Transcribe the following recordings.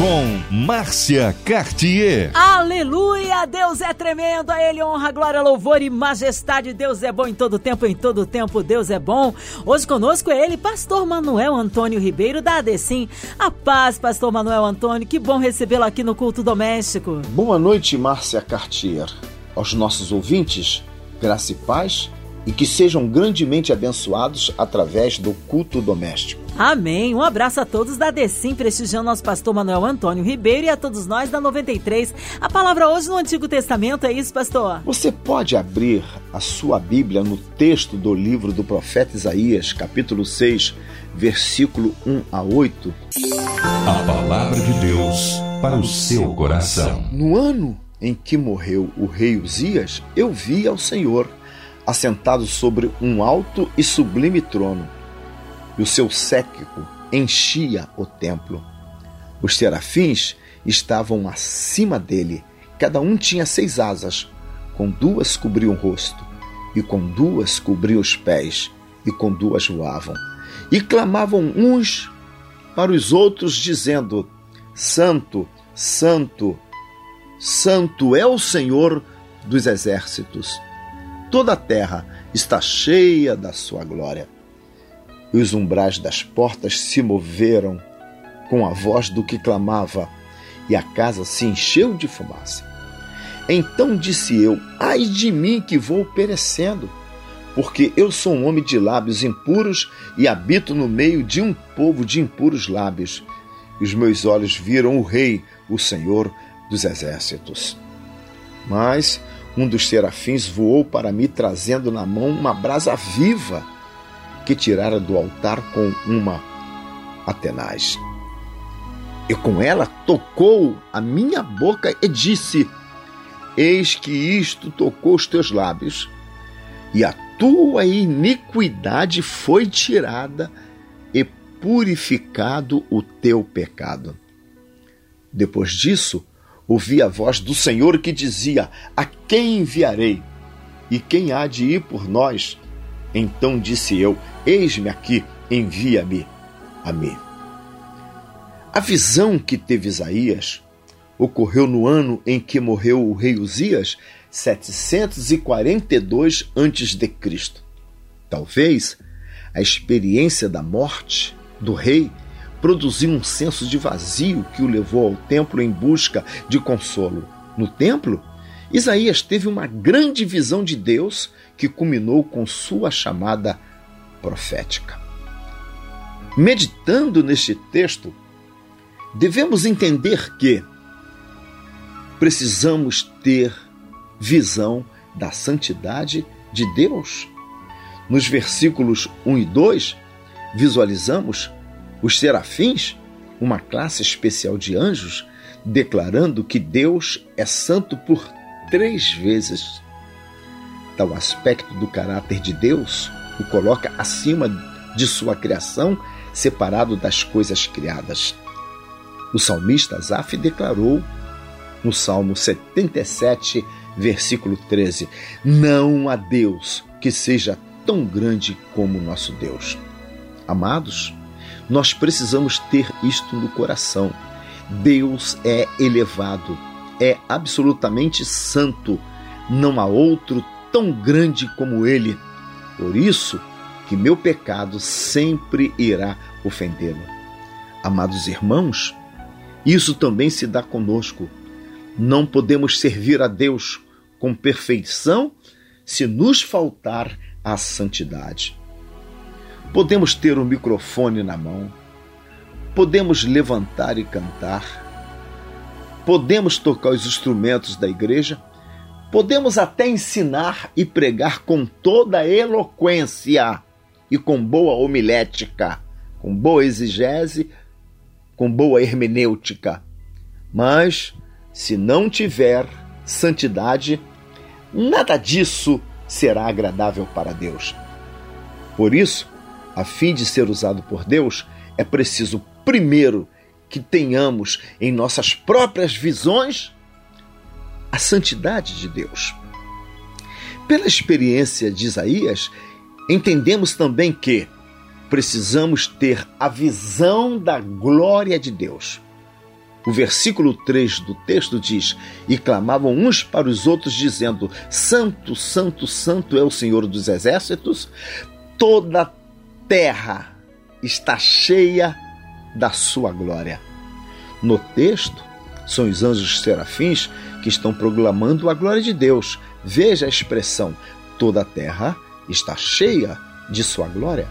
Com Márcia Cartier. Aleluia! Deus é tremendo, a Ele honra, glória, louvor e majestade. Deus é bom em todo tempo, em todo tempo, Deus é bom. Hoje conosco é ele, Pastor Manuel Antônio Ribeiro da ADECIM. A paz, Pastor Manuel Antônio, que bom recebê-lo aqui no Culto Doméstico. Boa noite, Márcia Cartier. Aos nossos ouvintes, graça e paz e que sejam grandemente abençoados através do culto doméstico. Amém. Um abraço a todos da Decim, prestigiando nosso pastor Manuel Antônio Ribeiro e a todos nós da 93. A palavra hoje no Antigo Testamento é isso, pastor? Você pode abrir a sua Bíblia no texto do livro do profeta Isaías, capítulo 6, versículo 1 a 8. A palavra de Deus para o seu coração. No ano em que morreu o rei Uzias, eu vi ao Senhor assentado sobre um alto e sublime trono, e o seu séquito enchia o templo. Os serafins estavam acima dele, cada um tinha seis asas, com duas cobriam o rosto, e com duas cobriam os pés, e com duas voavam. E clamavam uns para os outros, dizendo: Santo, Santo, Santo é o Senhor dos exércitos toda a terra está cheia da sua glória. E os umbrais das portas se moveram com a voz do que clamava, e a casa se encheu de fumaça. Então disse eu: Ai de mim que vou perecendo, porque eu sou um homem de lábios impuros e habito no meio de um povo de impuros lábios. E os meus olhos viram o Rei, o Senhor dos exércitos. Mas um dos serafins voou para mim, trazendo na mão uma brasa viva que tirara do altar com uma atenaz. E com ela tocou a minha boca e disse: Eis que isto tocou os teus lábios, e a tua iniquidade foi tirada e purificado o teu pecado. Depois disso, ouvi a voz do Senhor que dizia: A quem enviarei? E quem há de ir por nós? Então disse eu: Eis-me aqui, envia-me a mim. A visão que teve Isaías ocorreu no ano em que morreu o rei Uzias, 742 a.C. Talvez a experiência da morte do rei produziu um senso de vazio que o levou ao templo em busca de consolo. No templo, Isaías teve uma grande visão de Deus que culminou com sua chamada profética. Meditando neste texto, devemos entender que precisamos ter visão da santidade de Deus. Nos versículos 1 e 2, visualizamos os serafins, uma classe especial de anjos, declarando que Deus é santo por três vezes. Tal aspecto do caráter de Deus o coloca acima de sua criação, separado das coisas criadas. O salmista Asaf declarou no Salmo 77, versículo 13: Não há Deus que seja tão grande como nosso Deus. Amados, nós precisamos ter isto no coração. Deus é elevado, é absolutamente santo. Não há outro tão grande como ele. Por isso que meu pecado sempre irá ofendê-lo. Amados irmãos, isso também se dá conosco. Não podemos servir a Deus com perfeição se nos faltar a santidade. Podemos ter o um microfone na mão, podemos levantar e cantar, podemos tocar os instrumentos da igreja, podemos até ensinar e pregar com toda eloquência e com boa homilética, com boa exigese, com boa hermenêutica. Mas, se não tiver santidade, nada disso será agradável para Deus. Por isso, a fim de ser usado por Deus, é preciso, primeiro, que tenhamos em nossas próprias visões a santidade de Deus. Pela experiência de Isaías, entendemos também que precisamos ter a visão da glória de Deus. O versículo 3 do texto diz: E clamavam uns para os outros, dizendo: Santo, Santo, Santo é o Senhor dos exércitos, toda a terra está cheia da sua glória. No texto, são os anjos serafins que estão proclamando a glória de Deus. Veja a expressão: toda a terra está cheia de sua glória.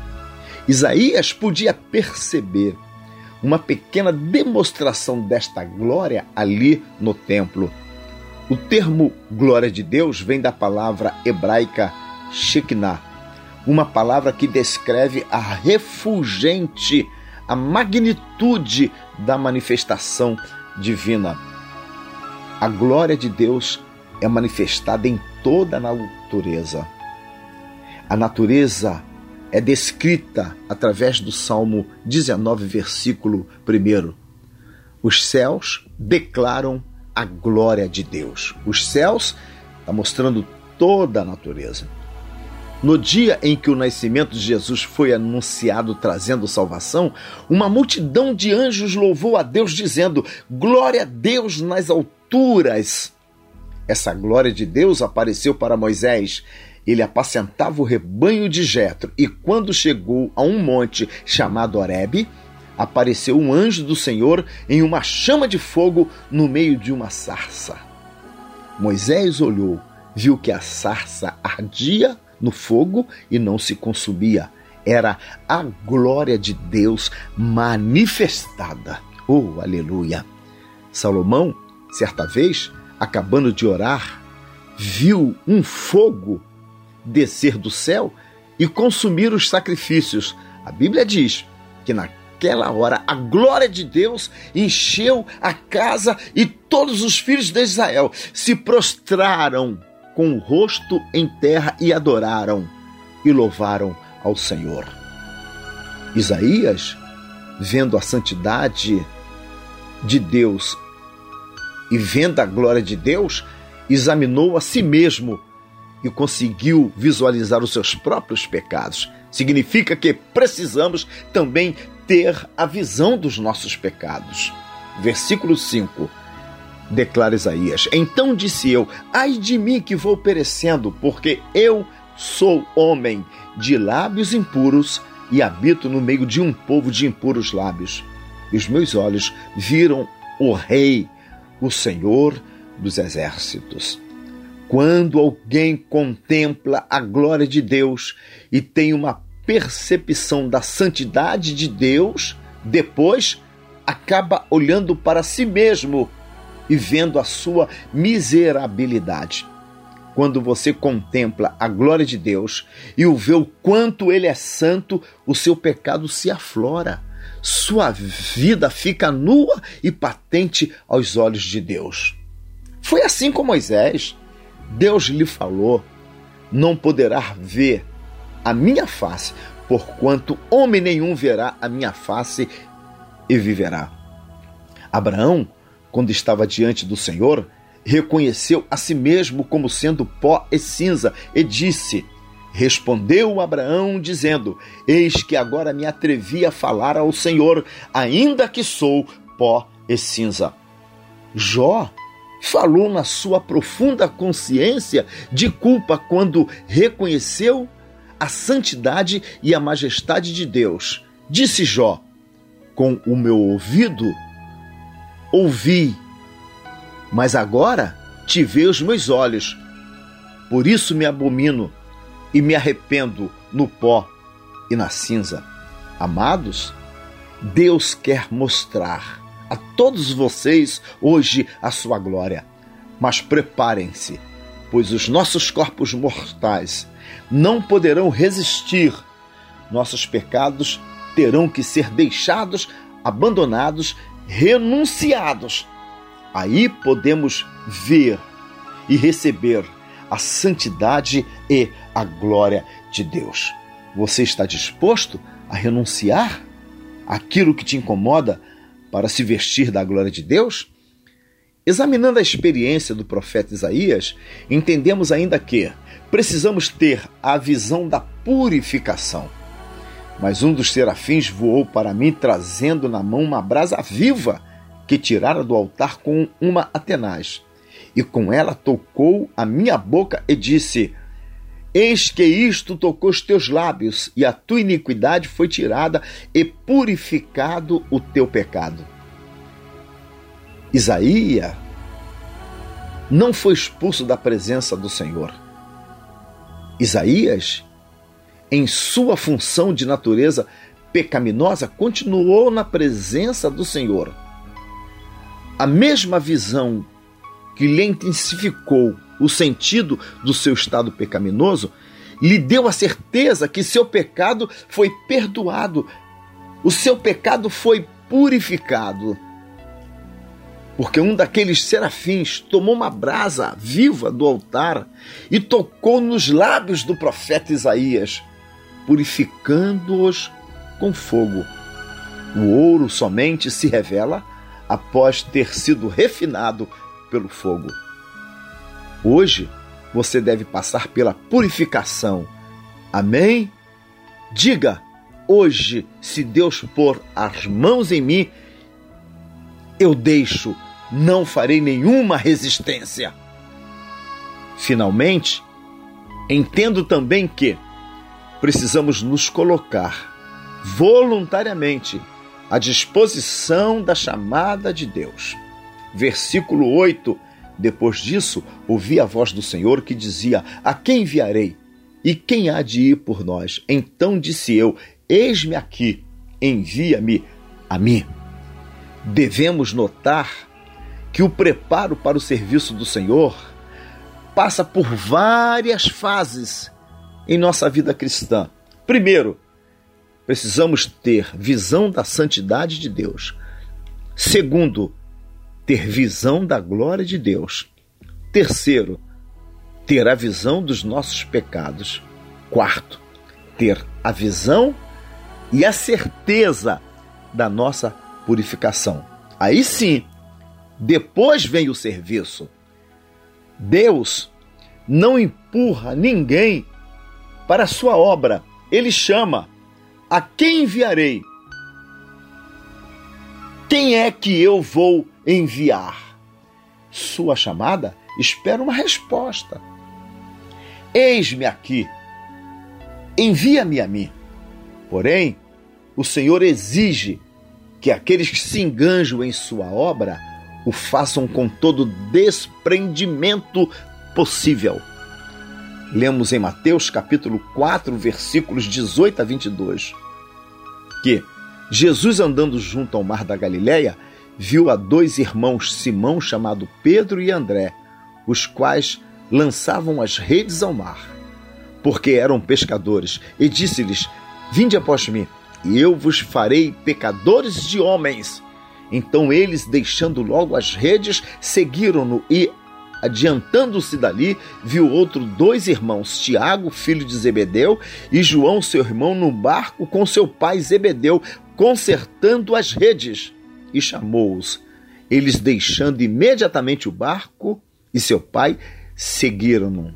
Isaías podia perceber uma pequena demonstração desta glória ali no templo. O termo glória de Deus vem da palavra hebraica Shekinah, uma palavra que descreve a refulgente, a magnitude da manifestação divina. A glória de Deus é manifestada em toda a natureza. A natureza é descrita através do Salmo 19, versículo 1. Os céus declaram a glória de Deus. Os céus está mostrando toda a natureza. No dia em que o nascimento de Jesus foi anunciado trazendo salvação, uma multidão de anjos louvou a Deus, dizendo: Glória a Deus nas alturas. Essa glória de Deus apareceu para Moisés. Ele apacentava o rebanho de Jetro, e quando chegou a um monte chamado Horebe, apareceu um anjo do Senhor em uma chama de fogo no meio de uma sarça. Moisés olhou, viu que a sarça ardia no fogo e não se consumia. Era a glória de Deus manifestada. Oh, aleluia! Salomão, certa vez, acabando de orar, viu um fogo descer do céu e consumir os sacrifícios. A Bíblia diz que naquela hora a glória de Deus encheu a casa e todos os filhos de Israel se prostraram com o rosto em terra e adoraram e louvaram ao Senhor. Isaías, vendo a santidade de Deus e vendo a glória de Deus, examinou a si mesmo e conseguiu visualizar os seus próprios pecados. Significa que precisamos também ter a visão dos nossos pecados. Versículo 5 declara Isaías. Então disse eu: Ai de mim que vou perecendo, porque eu sou homem de lábios impuros e habito no meio de um povo de impuros lábios. E os meus olhos viram o Rei, o Senhor dos exércitos. Quando alguém contempla a glória de Deus e tem uma percepção da santidade de Deus, depois acaba olhando para si mesmo e vendo a sua miserabilidade. Quando você contempla a glória de Deus e o vê o quanto ele é santo, o seu pecado se aflora. Sua vida fica nua e patente aos olhos de Deus. Foi assim com Moisés. Deus lhe falou: Não poderá ver a minha face, porquanto homem nenhum verá a minha face e viverá. Abraão quando estava diante do Senhor, reconheceu a si mesmo como sendo pó e cinza e disse: Respondeu Abraão, dizendo: Eis que agora me atrevi a falar ao Senhor, ainda que sou pó e cinza. Jó falou na sua profunda consciência de culpa quando reconheceu a santidade e a majestade de Deus. Disse Jó: Com o meu ouvido ouvi, mas agora te vê os meus olhos. Por isso me abomino e me arrependo no pó e na cinza. Amados, Deus quer mostrar a todos vocês hoje a sua glória. Mas preparem-se, pois os nossos corpos mortais não poderão resistir. Nossos pecados terão que ser deixados, abandonados renunciados. Aí podemos ver e receber a santidade e a glória de Deus. Você está disposto a renunciar aquilo que te incomoda para se vestir da glória de Deus? Examinando a experiência do profeta Isaías, entendemos ainda que precisamos ter a visão da purificação. Mas um dos serafins voou para mim, trazendo na mão uma brasa viva que tirara do altar com uma atenaz. E com ela tocou a minha boca e disse: Eis que isto tocou os teus lábios, e a tua iniquidade foi tirada, e purificado o teu pecado. Isaías não foi expulso da presença do Senhor. Isaías, em sua função de natureza pecaminosa, continuou na presença do Senhor. A mesma visão que lhe intensificou o sentido do seu estado pecaminoso lhe deu a certeza que seu pecado foi perdoado, o seu pecado foi purificado. Porque um daqueles serafins tomou uma brasa viva do altar e tocou nos lábios do profeta Isaías, purificando-os com fogo. O ouro somente se revela após ter sido refinado pelo fogo. Hoje você deve passar pela purificação. Amém? Diga: hoje, se Deus pôr as mãos em mim, eu deixo não farei nenhuma resistência. Finalmente, entendo também que precisamos nos colocar voluntariamente à disposição da chamada de Deus. Versículo 8. Depois disso, ouvi a voz do Senhor que dizia: A quem enviarei? E quem há de ir por nós? Então disse eu: Eis-me aqui, envia-me a mim. Devemos notar que o preparo para o serviço do Senhor passa por várias fases em nossa vida cristã. Primeiro, precisamos ter visão da santidade de Deus. Segundo, ter visão da glória de Deus. Terceiro, ter a visão dos nossos pecados. Quarto, ter a visão e a certeza da nossa purificação. Aí sim, depois vem o serviço. Deus não empurra ninguém para sua obra. Ele chama: A quem enviarei? Quem é que eu vou enviar? Sua chamada espera uma resposta. Eis-me aqui, envia-me a mim. Porém, o Senhor exige que aqueles que se enganjam em sua obra o façam com todo desprendimento possível. Lemos em Mateus capítulo 4, versículos 18 a 22, que Jesus andando junto ao mar da Galileia, viu a dois irmãos Simão chamado Pedro e André, os quais lançavam as redes ao mar, porque eram pescadores, e disse-lhes: Vinde após mim, e eu vos farei pecadores de homens. Então eles, deixando logo as redes, seguiram-no e, adiantando-se dali, viu outro dois irmãos, Tiago, filho de Zebedeu, e João, seu irmão, no barco com seu pai Zebedeu, consertando as redes, e chamou-os. Eles, deixando imediatamente o barco e seu pai, seguiram-no.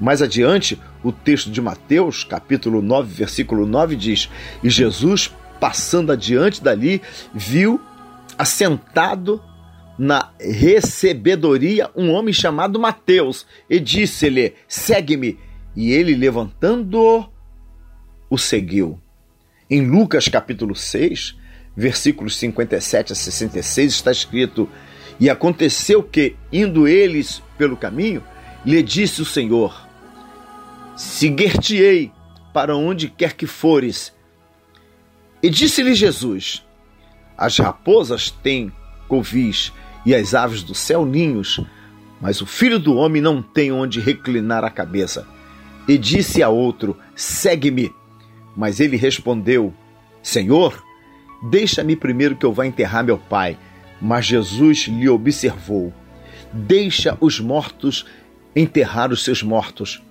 Mais adiante, o texto de Mateus, capítulo 9, versículo 9 diz: E Jesus, passando adiante dali, viu assentado na recebedoria um homem chamado Mateus e disse-lhe: Segue-me. E ele, levantando-o, o seguiu. Em Lucas capítulo 6, versículos 57 a 66, está escrito: E aconteceu que, indo eles pelo caminho, lhe disse o Senhor: Seguir-te-ei para onde quer que fores. E disse-lhe Jesus: as raposas têm covis e as aves do céu ninhos, mas o filho do homem não tem onde reclinar a cabeça. E disse a outro: Segue-me. Mas ele respondeu: Senhor, deixa-me primeiro que eu vá enterrar meu pai. Mas Jesus lhe observou: Deixa os mortos enterrar os seus mortos.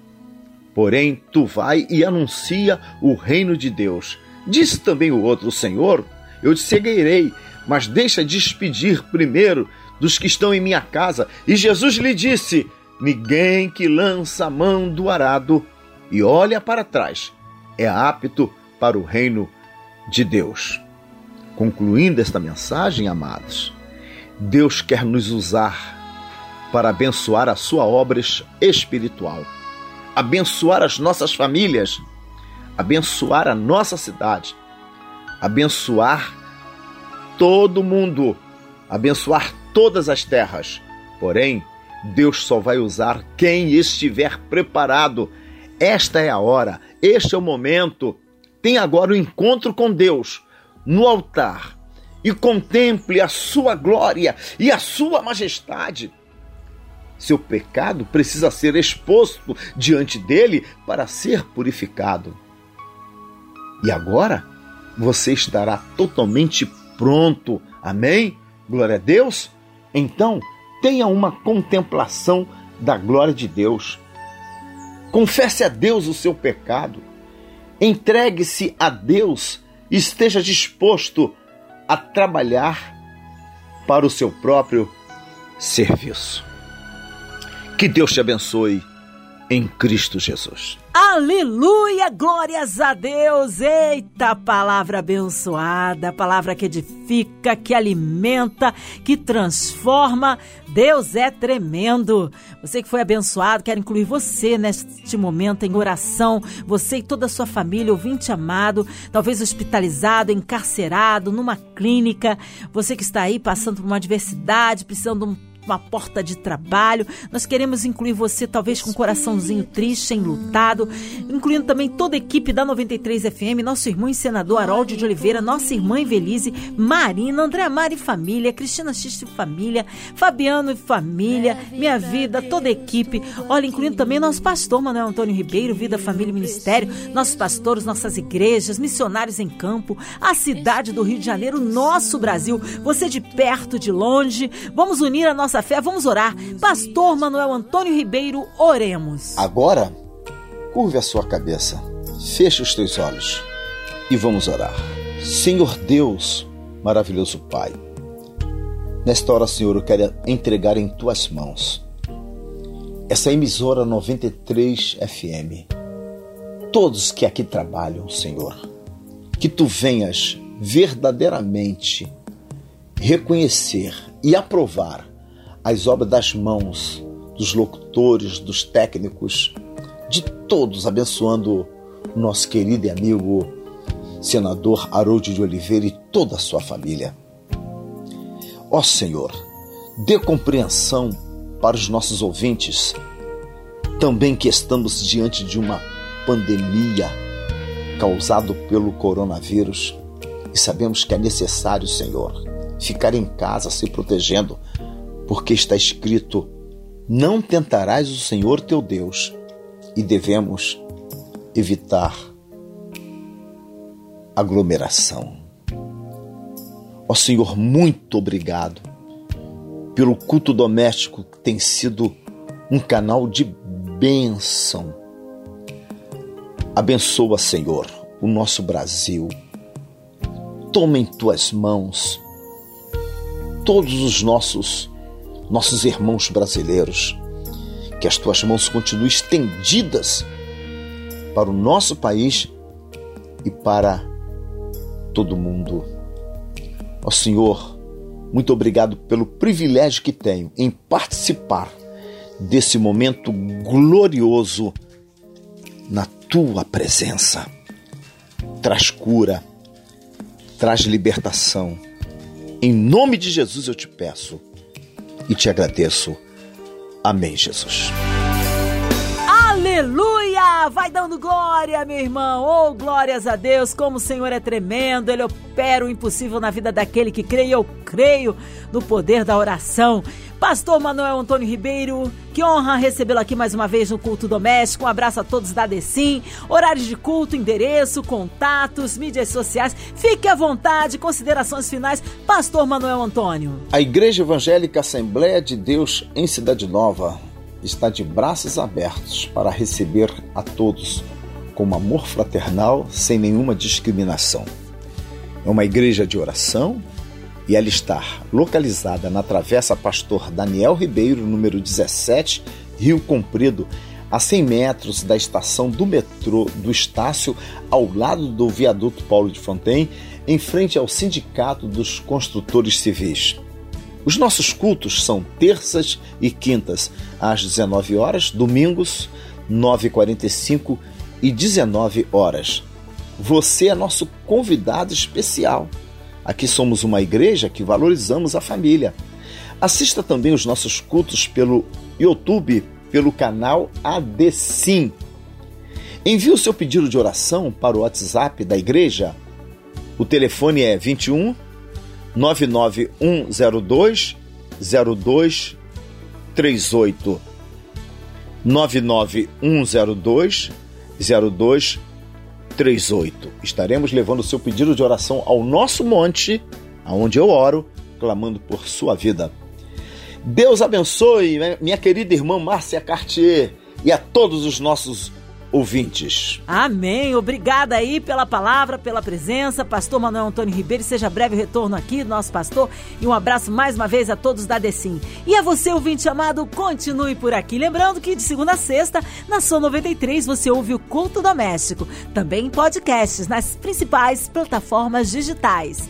Porém, tu vai e anuncia o reino de Deus. Disse também o outro: Senhor, eu te seguirei, mas deixa despedir primeiro dos que estão em minha casa. E Jesus lhe disse: Ninguém que lança a mão do arado e olha para trás é apto para o reino de Deus. Concluindo esta mensagem, amados, Deus quer nos usar para abençoar a sua obra espiritual, abençoar as nossas famílias, abençoar a nossa cidade, abençoar todo mundo, abençoar todas as terras. Porém, Deus só vai usar quem estiver preparado. Esta é a hora, este é o momento. Tem agora o um encontro com Deus no altar e contemple a sua glória e a sua majestade. Seu pecado precisa ser exposto diante dele para ser purificado. E agora você estará totalmente pronto. Amém? Glória a Deus. Então, tenha uma contemplação da glória de Deus. Confesse a Deus o seu pecado. Entregue-se a Deus esteja disposto a trabalhar para o seu próprio serviço. Que Deus te abençoe em Cristo Jesus. Aleluia, glórias a Deus. Eita, palavra abençoada, palavra que edifica, que alimenta, que transforma. Deus é tremendo. Você que foi abençoado, quero incluir você neste momento em oração. Você e toda a sua família, ouvinte amado, talvez hospitalizado, encarcerado, numa clínica. Você que está aí passando por uma adversidade, precisando de um uma porta de trabalho. Nós queremos incluir você, talvez com um coraçãozinho triste, enlutado, incluindo também toda a equipe da 93 FM, nosso irmão e senador Harold de Oliveira, nossa irmã Evelise, Marina, André Mari família, Cristina X e família, Fabiano e família, minha vida, toda a equipe. Olha, incluindo também nosso pastor Manuel Antônio Ribeiro, Vida, Família e Ministério, nossos pastores, nossas igrejas, missionários em campo, a cidade do Rio de Janeiro, nosso Brasil. Você de perto, de longe, vamos unir a nossa fé, vamos orar. Pastor Manuel Antônio Ribeiro, oremos. Agora, curve a sua cabeça, feche os teus olhos e vamos orar. Senhor Deus, maravilhoso Pai, nesta hora, Senhor, eu quero entregar em tuas mãos essa emissora 93 FM. Todos que aqui trabalham, Senhor, que tu venhas verdadeiramente reconhecer e aprovar as obras das mãos dos locutores, dos técnicos, de todos, abençoando o nosso querido e amigo senador Harold de Oliveira e toda a sua família. Ó Senhor, dê compreensão para os nossos ouvintes, também que estamos diante de uma pandemia causada pelo coronavírus e sabemos que é necessário, Senhor, ficar em casa se protegendo porque está escrito: Não tentarás o Senhor teu Deus, e devemos evitar aglomeração. Ó Senhor, muito obrigado pelo culto doméstico que tem sido um canal de bênção. Abençoa, Senhor, o nosso Brasil. Toma em tuas mãos todos os nossos nossos irmãos brasileiros. Que as tuas mãos continuem estendidas para o nosso país e para todo mundo. Ó Senhor, muito obrigado pelo privilégio que tenho em participar desse momento glorioso na tua presença. Traz cura, traz libertação. Em nome de Jesus eu te peço e te agradeço. Amém, Jesus. Aleluia! Vai dando glória, meu irmão. Oh, glórias a Deus, como o Senhor é tremendo. Ele opera o impossível na vida daquele que crê e eu creio no poder da oração. Pastor Manuel Antônio Ribeiro, que honra recebê-lo aqui mais uma vez no Culto Doméstico. Um abraço a todos da Decim. Horários de culto, endereço, contatos, mídias sociais. Fique à vontade, considerações finais. Pastor Manuel Antônio. A Igreja Evangélica Assembleia de Deus em Cidade Nova está de braços abertos para receber a todos com amor fraternal, sem nenhuma discriminação. É uma igreja de oração e ela está localizada na Travessa Pastor Daniel Ribeiro, número 17, Rio Comprido, a 100 metros da estação do metrô do Estácio, ao lado do viaduto Paulo de Fontaine, em frente ao Sindicato dos Construtores Civis. Os nossos cultos são terças e quintas, às 19 horas, domingos, 9h45 e 19 horas. Você é nosso convidado especial. Aqui somos uma igreja que valorizamos a família. Assista também os nossos cultos pelo YouTube, pelo canal ADCIM. Envie o seu pedido de oração para o WhatsApp da igreja. O telefone é 21 99102 0238. 99102 0238. Estaremos levando o seu pedido de oração ao nosso monte, aonde eu oro, clamando por sua vida. Deus abençoe minha querida irmã Márcia Cartier e a todos os nossos ouvintes. Amém. Obrigada aí pela palavra, pela presença. Pastor Manuel Antônio Ribeiro, seja breve retorno aqui, nosso pastor. E um abraço mais uma vez a todos da Decim. E a você, ouvinte amado, continue por aqui. Lembrando que de segunda a sexta, na sua 93, você ouve o Culto Doméstico. Também em podcasts nas principais plataformas digitais.